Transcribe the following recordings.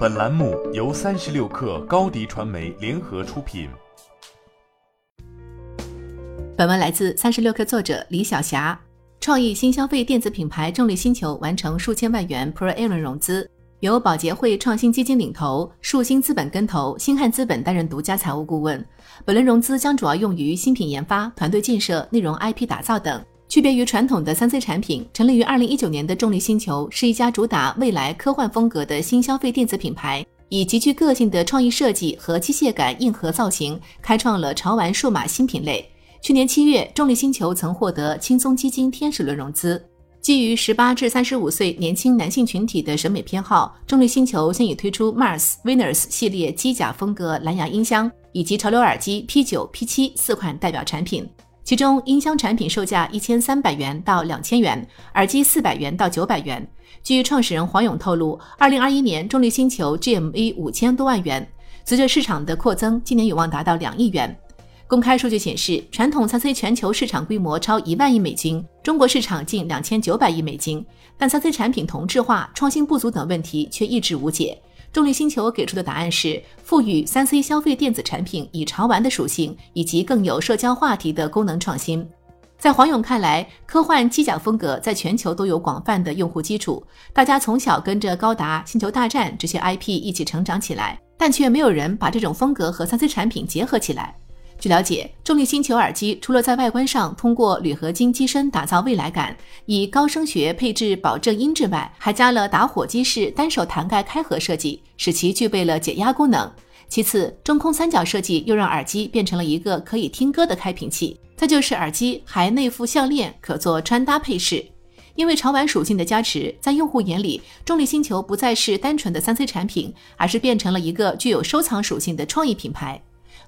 本栏目由三十六氪高低传媒联合出品。本文来自三十六氪作者李晓霞。创意新消费电子品牌重力星球完成数千万元 Pre A 轮融资，由保洁汇创新基金领投，树星资本跟投，星汉资本担任独家财务顾问。本轮融资将主要用于新品研发、团队建设、内容 IP 打造等。区别于传统的三 C 产品，成立于二零一九年的重力星球是一家主打未来科幻风格的新消费电子品牌，以极具个性的创意设计和机械感硬核造型，开创了潮玩数码新品类。去年七月，重力星球曾获得轻松基金天使轮融资。基于十八至三十五岁年轻男性群体的审美偏好，重力星球现已推出 Mars、Venus 系列机甲风格蓝牙音箱以及潮流耳机 P 九、P 七四款代表产品。其中，音箱产品售价一千三百元到两千元，耳机四百元到九百元。据创始人黄勇透露，二零二一年重力星球 GMV 五千多万元，随着市场的扩增，今年有望达到两亿元。公开数据显示，传统三 C 全球市场规模超一万亿美金，中国市场近两千九百亿美金，但三 C 产品同质化、创新不足等问题却一直无解。重力星球给出的答案是赋予三 C 消费电子产品以潮玩的属性，以及更有社交话题的功能创新。在黄勇看来，科幻机甲风格在全球都有广泛的用户基础，大家从小跟着高达、星球大战这些 IP 一起成长起来，但却没有人把这种风格和三 C 产品结合起来。据了解，重力星球耳机除了在外观上通过铝合金机身打造未来感，以高声学配置保证音质外，还加了打火机式单手弹盖开合设计，使其具备了解压功能。其次，中空三角设计又让耳机变成了一个可以听歌的开瓶器。再就是耳机还内附项链，可做穿搭配饰。因为潮玩属性的加持，在用户眼里，重力星球不再是单纯的三 C 产品，而是变成了一个具有收藏属性的创意品牌。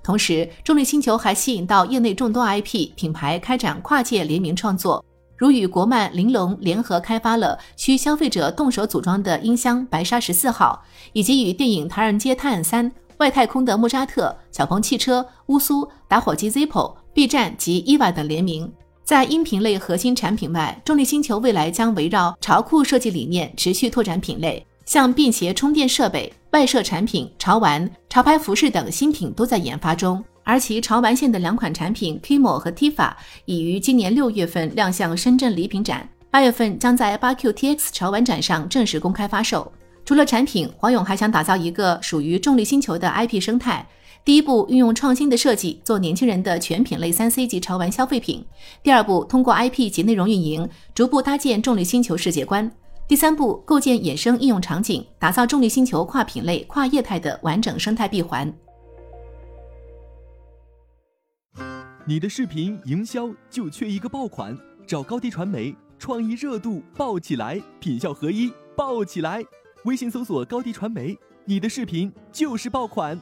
同时，重力星球还吸引到业内众多 IP 品牌开展跨界联名创作，如与国漫玲珑联合开发了需消费者动手组装的音箱白鲨十四号，以及与电影《唐人街探案三》外太空的莫扎特、小鹏汽车、乌苏、打火机 Zippo、B 站及 EVA 等联名。在音频类核心产品外，重力星球未来将围绕潮酷设计理念持续拓展品类。像便携充电设备、外设产品、潮玩、潮牌服饰等新品都在研发中，而其潮玩线的两款产品 Kimo 和 Tifa 已于今年六月份亮相深圳礼品展，八月份将在八 QTX 潮玩展上正式公开发售。除了产品，黄勇还想打造一个属于重力星球的 IP 生态。第一步，运用创新的设计做年轻人的全品类三 C 级潮玩消费品；第二步，通过 IP 及内容运营，逐步搭建重力星球世界观。第三步，构建衍生应用场景，打造重力星球跨品类、跨业态的完整生态闭环。你的视频营销就缺一个爆款，找高低传媒，创意热度爆起来，品效合一爆起来。微信搜索高低传媒，你的视频就是爆款。